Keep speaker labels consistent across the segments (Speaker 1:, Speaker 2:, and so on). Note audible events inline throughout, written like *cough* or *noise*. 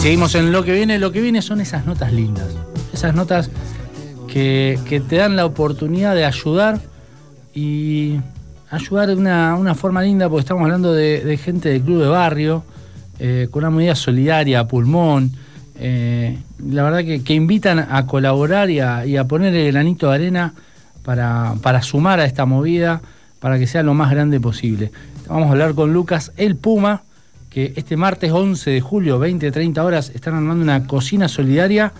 Speaker 1: seguimos en lo que viene. Lo que viene son esas notas lindas. Esas notas que, te dan la oportunidad de ayudar y ayudar de una, forma linda, porque estamos hablando de, gente del club de barrio, eh, con una medida solidaria, pulmón. Eh, la verdad que, invitan a colaborar y a, poner el granito de arena para, para sumar a esta movida, para que sea lo más grande posible. Vamos a hablar con Lucas El Puma que este martes 11 de julio, 20-30 horas, están armando una cocina solidaria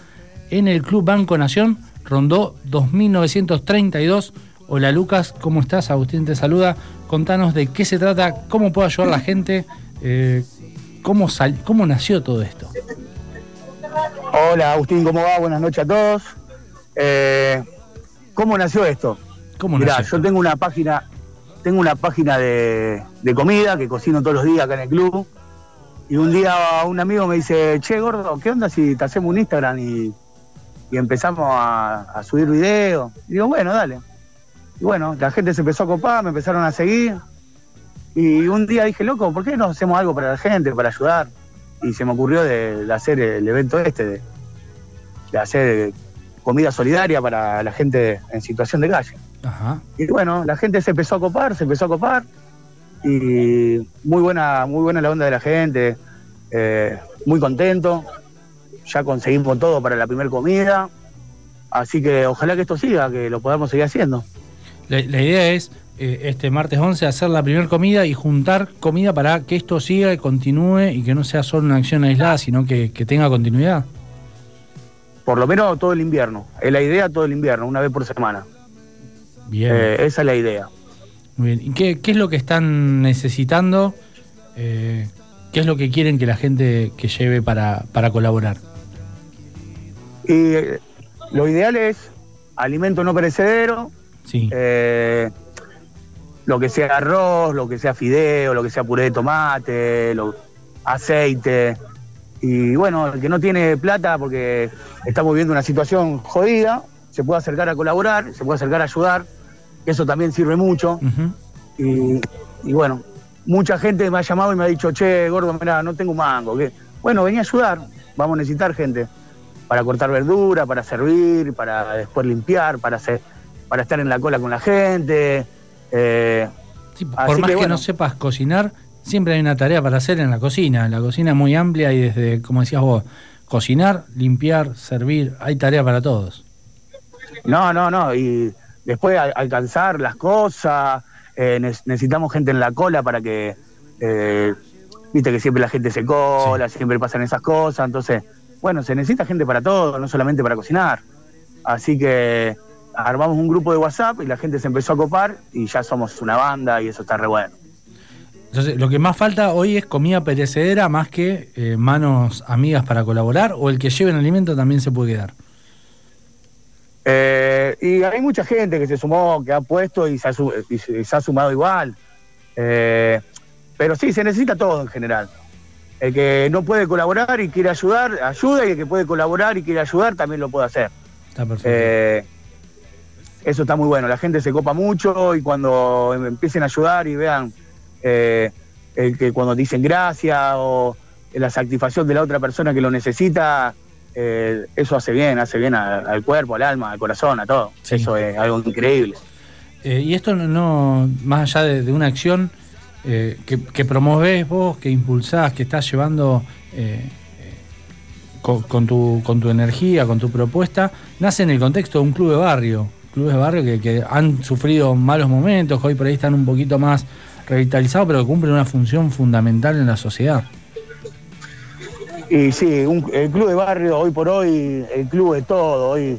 Speaker 1: en el Club Banco Nación, rondó 2932. Hola Lucas, ¿cómo estás? Agustín te saluda. Contanos de qué se trata, cómo puede ayudar la gente, eh, cómo, cómo nació todo esto.
Speaker 2: Hola Agustín, ¿cómo va? Buenas noches a todos. Eh, ¿Cómo nació esto? ¿Cómo Mirá, yo tengo una página, tengo una página de, de, comida que cocino todos los días acá en el club. Y un día un amigo me dice, che, gordo, ¿qué onda si te hacemos un Instagram y, empezamos a, subir videos? Y digo, bueno, dale. Y bueno, la gente se empezó a copar, me empezaron a seguir. Y un día dije, loco, ¿por qué no hacemos algo para la gente, para ayudar? Y se me ocurrió de, hacer el evento este, de, hacer comida solidaria para la gente en situación de calle. Y bueno, la gente se empezó a copar, se empezó a copar y muy buena, muy buena la onda de la gente, eh, muy contento, ya conseguimos todo para la primera comida, así que ojalá que esto siga, que lo podamos seguir haciendo.
Speaker 1: La, idea es eh, este martes 11 hacer la primera comida y juntar comida para que esto siga y continúe y que no sea solo una acción aislada, sino que, tenga continuidad.
Speaker 2: Por lo menos todo el invierno, es la idea todo el invierno, una vez por semana. Bien. Eh, esa es la idea.
Speaker 1: Muy bien. ¿Y qué, es lo que están necesitando? Eh, ¿Qué es lo que quieren que la gente que lleve para, colaborar?
Speaker 2: Y lo ideal es alimento no perecedero. Sí. Eh, lo que sea arroz, lo que sea fideo, lo que sea puré de tomate, aceite. Y bueno, el que no tiene plata porque estamos viviendo una situación jodida, se puede acercar a colaborar, se puede acercar a ayudar eso también sirve mucho. y, bueno, mucha gente me ha llamado y me ha dicho, che, gordo, mira, no tengo mango. Bueno, vení a ayudar, vamos a necesitar gente para cortar verdura, para servir, para después limpiar, para hacer, para estar en la cola con la gente.
Speaker 1: Eh, por más que, no sepas cocinar, siempre hay una tarea para hacer en la cocina. La cocina es muy amplia y desde, como decías vos, cocinar, limpiar, servir, hay tarea para todos.
Speaker 2: No, no, no, y después alcanzar las cosas, eh, necesitamos gente en la cola para que, eh, viste que siempre la gente se cola, siempre pasan esas cosas, entonces, bueno, se necesita gente para todo, no solamente para cocinar. Así que armamos un grupo de WhatsApp y la gente se empezó a copar y ya somos una banda y eso está re bueno.
Speaker 1: Entonces, lo que más falta hoy es comida perecedera más que eh, manos amigas para colaborar o el que lleven alimento también se puede quedar.
Speaker 2: Eh, y hay mucha gente que se sumó, que ha puesto y se ha, sumado igual. Eh, pero sí, se necesita todo en general. El que no puede colaborar y quiere ayudar, ayuda, y el que puede colaborar y quiere ayudar también lo puede hacer. Está perfecto. Eh, eso está muy bueno. La gente se copa mucho y cuando empiecen a ayudar y vean el que cuando dicen gracias o la satisfacción de la otra persona que lo necesita, eh, eso hace bien, hace bien al cuerpo, al alma, al corazón, a todo. Eso es algo increíble.
Speaker 1: Eh, y esto no, más allá de, una acción eh, que, que, promovés vos, que impulsás, que estás llevando con, tu, con tu energía, con tu propuesta, nace en el contexto de un club de barrio. Clubes de barrio que, que han sufrido malos momentos, hoy por ahí están un poquito más revitalizados, pero que cumplen una función fundamental en la sociedad.
Speaker 2: Y sí, el club de barrio, hoy por hoy, el club de todo. Hoy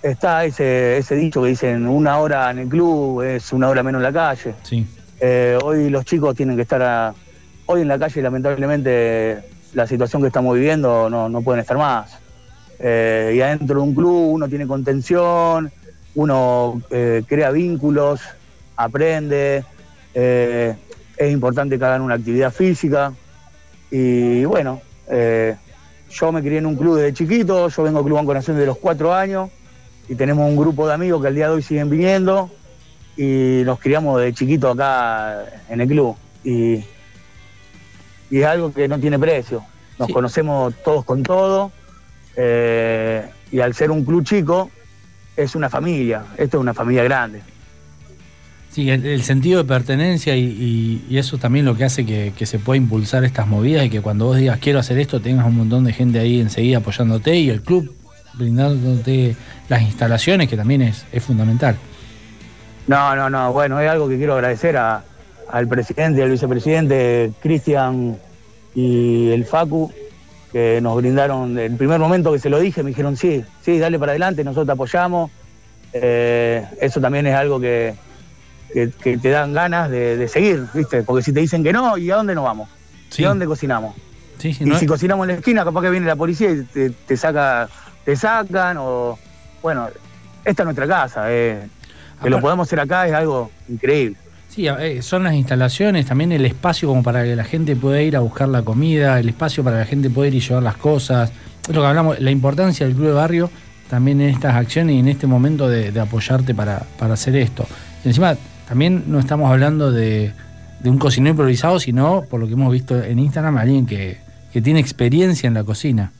Speaker 2: está ese, ese dicho que dicen una hora en el club es una hora menos en la calle. Sí. Eh, hoy los chicos tienen que estar hoy en la calle, lamentablemente, la situación que estamos viviendo no, pueden estar más. Eh, y adentro de un club uno tiene contención, uno eh, crea vínculos, aprende. es importante que hagan una actividad física. Y bueno, eh, yo me crié en un club desde chiquito, yo vengo al Club Banco Nación de los cuatro años y tenemos un grupo de amigos que al día de hoy siguen viniendo y nos criamos de chiquito acá en el club. Y, es algo que no tiene precio. nos conocemos todos con todo, eh, y al ser un club chico, es una familia, esto es una familia grande.
Speaker 1: Sí, el, sentido de pertenencia y, eso también lo que hace que, se pueda impulsar estas movidas y que cuando vos digas quiero hacer esto tengas un montón de gente ahí enseguida apoyándote y el club brindándote las instalaciones que también es, fundamental.
Speaker 2: No, no, no, bueno, es algo que quiero agradecer al presidente al vicepresidente Cristian y el Facu que nos brindaron, el primer momento que se lo dije me dijeron sí, sí, dale para adelante, nosotros te apoyamos. Eh, eso también es algo que, que, te dan ganas de, seguir, ¿viste? Porque si te dicen que no, ¿y a dónde nos vamos? ¿Y a dónde cocinamos? y si cocinamos en la esquina, capaz que viene la policía y te, saca, te sacan, o bueno, esta es nuestra casa, eh. que lo podamos hacer acá es algo increíble.
Speaker 1: Sí, eh, son las instalaciones, también el espacio como para que la gente pueda ir a buscar la comida, el espacio para que la gente pueda ir y llevar las cosas. Es lo que hablamos, la importancia del club de barrio también en estas acciones y en este momento de, apoyarte para, para, hacer esto. Y encima también no estamos hablando de, un cocinero improvisado, sino, por lo que hemos visto en Instagram, alguien que, tiene experiencia en la cocina.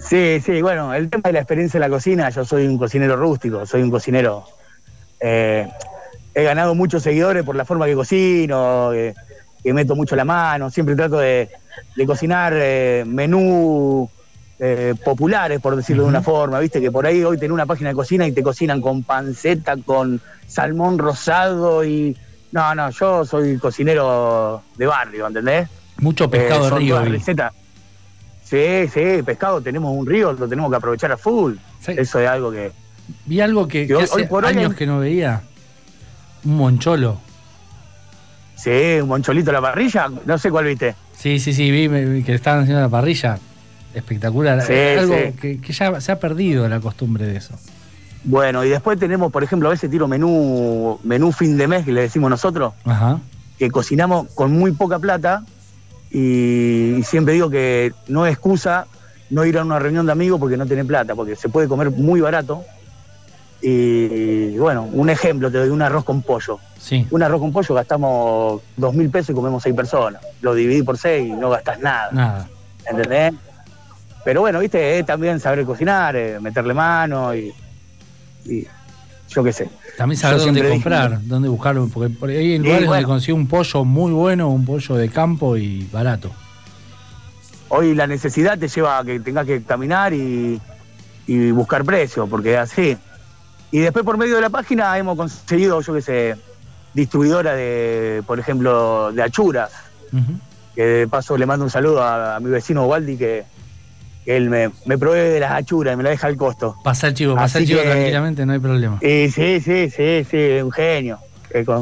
Speaker 2: Sí, sí, bueno, el tema de la experiencia en la cocina, yo soy un cocinero rústico, soy un cocinero... Eh, he ganado muchos seguidores por la forma que cocino, que, meto mucho la mano, siempre trato de, cocinar eh, menú eh, populares, por decirlo de una forma, viste que por ahí hoy tenés una página de cocina y te cocinan con panceta, con salmón rosado y... No, no, yo soy cocinero de barrio, ¿entendés?
Speaker 1: Mucho pescado
Speaker 2: eh,
Speaker 1: de río.
Speaker 2: Receta. Sí, sí, pescado, tenemos un río, lo tenemos que aprovechar a full. Eso es algo que...
Speaker 1: Vi algo que, hace por años que no veía. Un moncholo.
Speaker 2: Sí, un moncholito a la parrilla, no sé cuál viste.
Speaker 1: Sí, sí, sí, vi que estaban haciendo la parrilla espectacular. algo que, ya se ha perdido la costumbre de eso.
Speaker 2: Bueno, y después tenemos, por ejemplo, a veces tiro menú, menú fin de mes, que le decimos nosotros, que cocinamos con muy poca plata y, siempre digo que no es excusa no ir a una reunión de amigos porque no tiene plata, porque se puede comer muy barato. Y bueno, un ejemplo, te doy un arroz con pollo.
Speaker 1: Sí.
Speaker 2: Un arroz con pollo gastamos dos mil pesos y comemos seis personas. Lo dividí por seis y no gastas nada.
Speaker 1: Nada.
Speaker 2: ¿Entendés? Pero bueno, viste, es también saber cocinar, eh, meterle mano y, yo qué sé.
Speaker 1: También saber dónde comprar, dónde buscarlo, porque por ahí hay lugares donde consigue un pollo muy bueno, un pollo de campo y barato.
Speaker 2: Hoy la necesidad te lleva a que tengas que caminar y, buscar precios, porque es así. Y después por medio de la página hemos conseguido, yo qué sé, distribuidora de, por ejemplo, de achuras. Que de paso le mando un saludo a, a mi vecino Waldi que él me, me provee de las achuras y me la deja al costo.
Speaker 1: Pasa el chivo, pasa el chivo tranquilamente, no hay problema.
Speaker 2: sí, sí, sí, sí, un genio.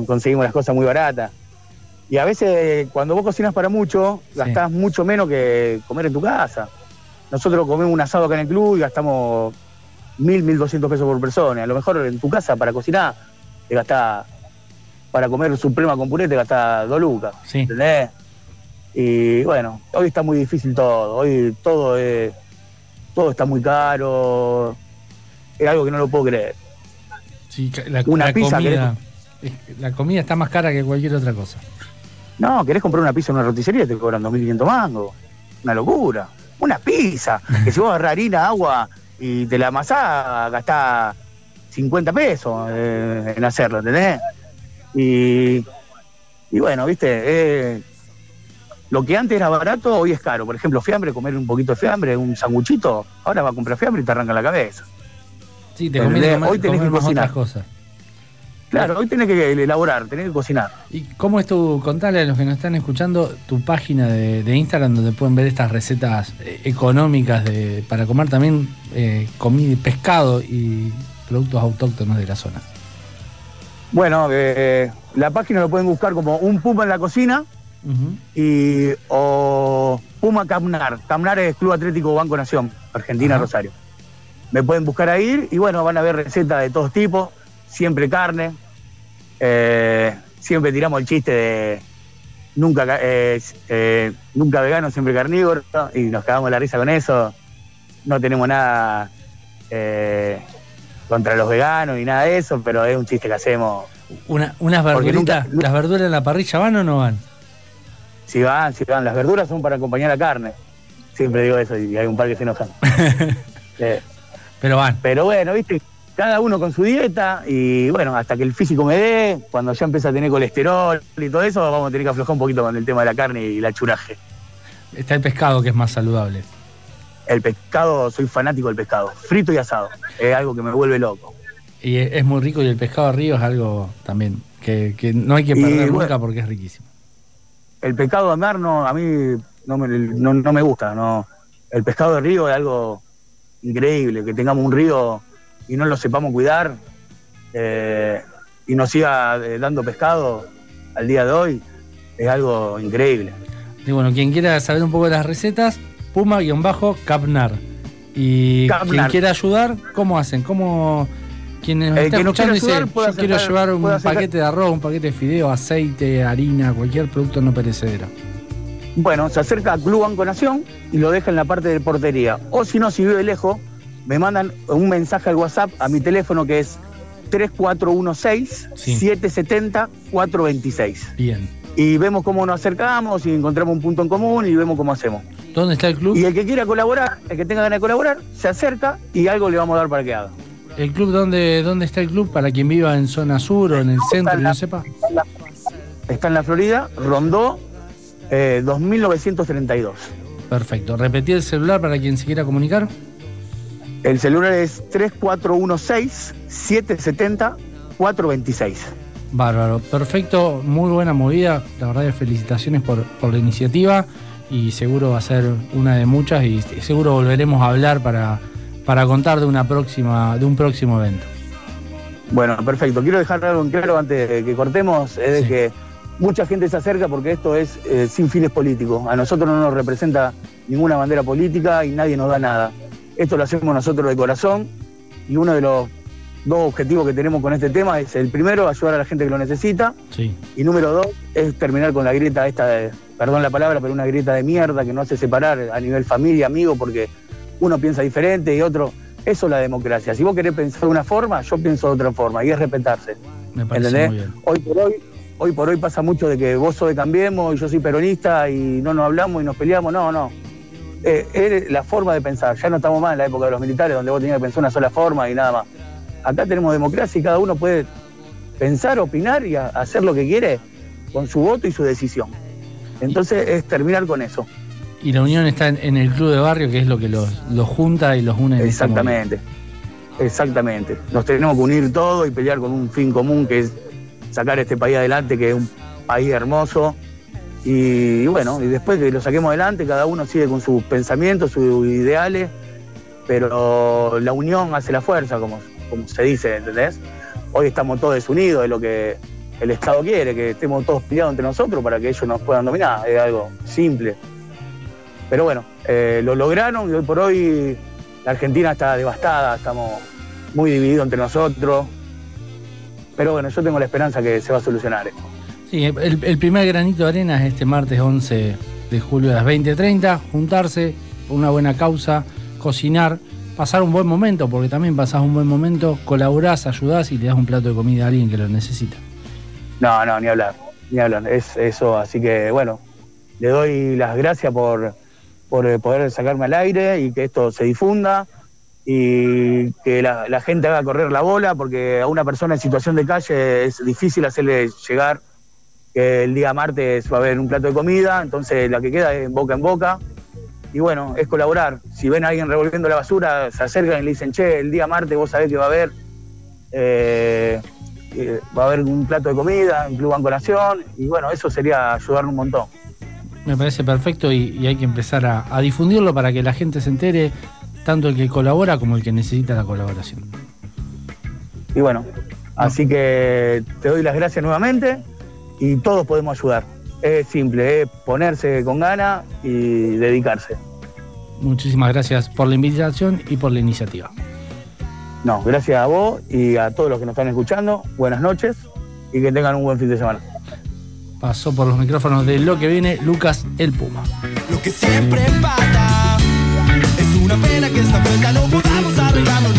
Speaker 2: conseguimos las cosas muy baratas. Y a veces cuando vos cocinas para mucho, gastás mucho menos que comer en tu casa. Nosotros comemos un asado acá en el club y gastamos mil, mil doscientos pesos por persona. A lo mejor en tu casa para cocinar te gastás, para comer suprema con puré te gastás dos lucas.
Speaker 1: Sí.
Speaker 2: ¿Entendés? Y bueno, hoy está muy difícil todo, hoy todo es, todo está muy caro, es algo que no lo puedo creer.
Speaker 1: Sí, la, una pizza, comida, la comida está más cara que cualquier otra cosa.
Speaker 2: No, querés comprar una pizza en una roticería te cobran 2.500 mangos. Una locura. Una pizza, que si vos agarrás harina, agua y te la amasás, gastás 50 pesos eh, en hacerlo, ¿entendés? Y, y bueno, viste, eh, lo que antes era barato, hoy es caro. Por ejemplo, fiambre, comer un poquito de fiambre, un sanguchito, ahora va a comprar fiambre y te arranca la cabeza.
Speaker 1: Sí, te hoy tenés que cocinar. cosas.
Speaker 2: Claro, hoy tenés que elaborar, tenés que cocinar.
Speaker 1: ¿Y cómo es tu, contale a los que nos están escuchando, tu página de, Instagram donde pueden ver estas recetas eh, económicas de, para comer también eh, comida, pescado y productos autóctonos de la zona?
Speaker 2: Bueno, eh, la página lo pueden buscar como Un Puma en la Cocina y o Puma Camnar. Camnar es Club Atlético Banco Nación, Argentina, Rosario. Me pueden buscar ahí y bueno, van a ver recetas de todos tipos, siempre carne. Eh, siempre tiramos el chiste de nunca, eh, eh, nunca vegano, siempre carnívoro, y nos cagamos la risa con eso. No tenemos nada contra los veganos ni nada de eso, pero es un chiste que hacemos.
Speaker 1: Una, unas verduritas, ¿las verduras en la parrilla van o no van?
Speaker 2: Si van, si van, las verduras son para acompañar la carne. siempre digo eso y hay un par que se enojan. *laughs*
Speaker 1: Eh, pero van.
Speaker 2: Pero bueno, viste, cada uno con su dieta y bueno, hasta que el físico me dé, cuando ya empieza a tener colesterol y todo eso, vamos a tener que aflojar un poquito con el tema de la carne y la churaje.
Speaker 1: Está el pescado que es más saludable.
Speaker 2: El pescado, soy fanático del pescado, frito y asado, es algo que me vuelve loco.
Speaker 1: Y es muy rico y el pescado de río es algo también que, no hay que perder nunca porque es riquísimo.
Speaker 2: El pescado de mar no, a mí no me, no me gusta, no. El pescado de río es algo increíble, que tengamos un río y no lo sepamos cuidar eh, y nos siga eh, dando pescado al día de hoy, es algo increíble.
Speaker 1: Y bueno, quien quiera saber un poco de las recetas, Puma-Capnar. Y quien quiera ayudar, ¿cómo hacen? ¿Cómo quienes nos están escuchando dice, yo quiero llevar un paquete de arroz, un paquete de fideo, aceite, harina, cualquier producto no perecedero?
Speaker 2: Bueno, se acerca a Club Banco Nación y lo deja en la parte de portería. O si no, si vive lejos, me mandan un mensaje al WhatsApp a mi teléfono que es 3416-770-426.
Speaker 1: Bien.
Speaker 2: Y vemos cómo nos acercamos y encontramos un punto en común y vemos cómo hacemos.
Speaker 1: ¿Dónde está el club?
Speaker 2: Y el que quiera colaborar, el que tenga ganas de colaborar, se acerca y algo le vamos a dar para que haga.
Speaker 1: ¿El club dónde, dónde está el club? Para quien viva en zona sur o en el centro y no sepa.
Speaker 2: Está en la Florida, Rondó, 2932. Eh,
Speaker 1: Perfecto. ¿Repetí el celular para quien se quiera comunicar?
Speaker 2: El celular es 3416-770-426.
Speaker 1: Bárbaro, perfecto, muy buena movida. La verdad que felicitaciones por, por, la iniciativa y seguro va a ser una de muchas y seguro volveremos a hablar para, para contar de una próxima, de un próximo evento.
Speaker 2: Bueno, perfecto. Quiero dejar algo en claro antes de que cortemos, es de que mucha gente se acerca porque esto es eh, sin fines políticos. A nosotros no nos representa ninguna bandera política y nadie nos da nada. Esto lo hacemos nosotros de corazón y uno de los dos objetivos que tenemos con este tema es el primero, ayudar a la gente que lo necesita. Y número dos, es terminar con la grieta esta, de, perdón la palabra, pero una grieta de mierda que no hace separar a nivel familia, amigo, porque uno piensa diferente y otro. Eso es la democracia. Si vos querés pensar de una forma, yo pienso de otra forma y es respetarse.
Speaker 1: Me parece ¿Entendés? Muy bien.
Speaker 2: Hoy por hoy, hoy por hoy pasa mucho de que vos sos de Cambiemos y yo soy peronista y no nos hablamos y nos peleamos. No, no eh, es la forma de pensar. Ya no estamos más en la época de los militares, donde vos tenías que pensar una sola forma y nada más. Acá tenemos democracia y cada uno puede pensar, opinar y hacer lo que quiere con su voto y su decisión. Entonces es terminar con eso.
Speaker 1: Y la unión está en, el club de barrio, que es lo que los, junta y los une.
Speaker 2: Exactamente, exactamente. Nos tenemos que unir todos y pelear con un fin común, que es sacar este país adelante, que es un país hermoso, y, bueno, y después que lo saquemos adelante, cada uno sigue con sus pensamientos, sus ideales, pero la unión hace la fuerza, como, como se dice, ¿entendés? Hoy estamos todos desunidos, de lo que el Estado quiere, que estemos todos peleados entre nosotros para que ellos nos puedan dominar, es algo simple. Pero bueno, eh, lo lograron y hoy por hoy la Argentina está devastada, estamos muy divididos entre nosotros. Pero bueno, yo tengo la esperanza que se va a solucionar esto.
Speaker 1: Sí, el, primer granito de arena es este martes 11 de julio a las 20.30, juntarse por una buena causa, cocinar, pasar un buen momento, porque también pasás un buen momento, colaborás, ayudás y le das un plato de comida a alguien que lo necesita.
Speaker 2: No, no, ni hablar, ni hablar, es eso, así que bueno, le doy las gracias por, por eh, poder sacarme al aire y que esto se difunda y que la, la gente haga correr la bola, porque a una persona en situación de calle es difícil hacerle llegar que el día martes va a haber un plato de comida, entonces la que queda es boca en boca. Y bueno, es colaborar. Si ven a alguien revolviendo la basura, se acercan y le dicen, che, el día martes vos sabés que va a haber, eh, eh, va a haber un plato de comida en Club Banco Nación, y bueno, eso sería ayudarnos un montón.
Speaker 1: Me parece perfecto y, hay que empezar a, difundirlo para que la gente se entere, tanto el que colabora como el que necesita la colaboración.
Speaker 2: Y bueno, así que te doy las gracias nuevamente y todos podemos ayudar. Es simple, es ponerse con ganas y dedicarse.
Speaker 1: Muchísimas gracias por la invitación y por la iniciativa.
Speaker 2: No, gracias a vos y a todos los que nos están escuchando. Buenas noches y que tengan un buen fin de semana.
Speaker 1: Pasó por los micrófonos de lo que viene Lucas el Puma.
Speaker 3: Lo que siempre pasa es una pena que esta no podamos arreglarlo.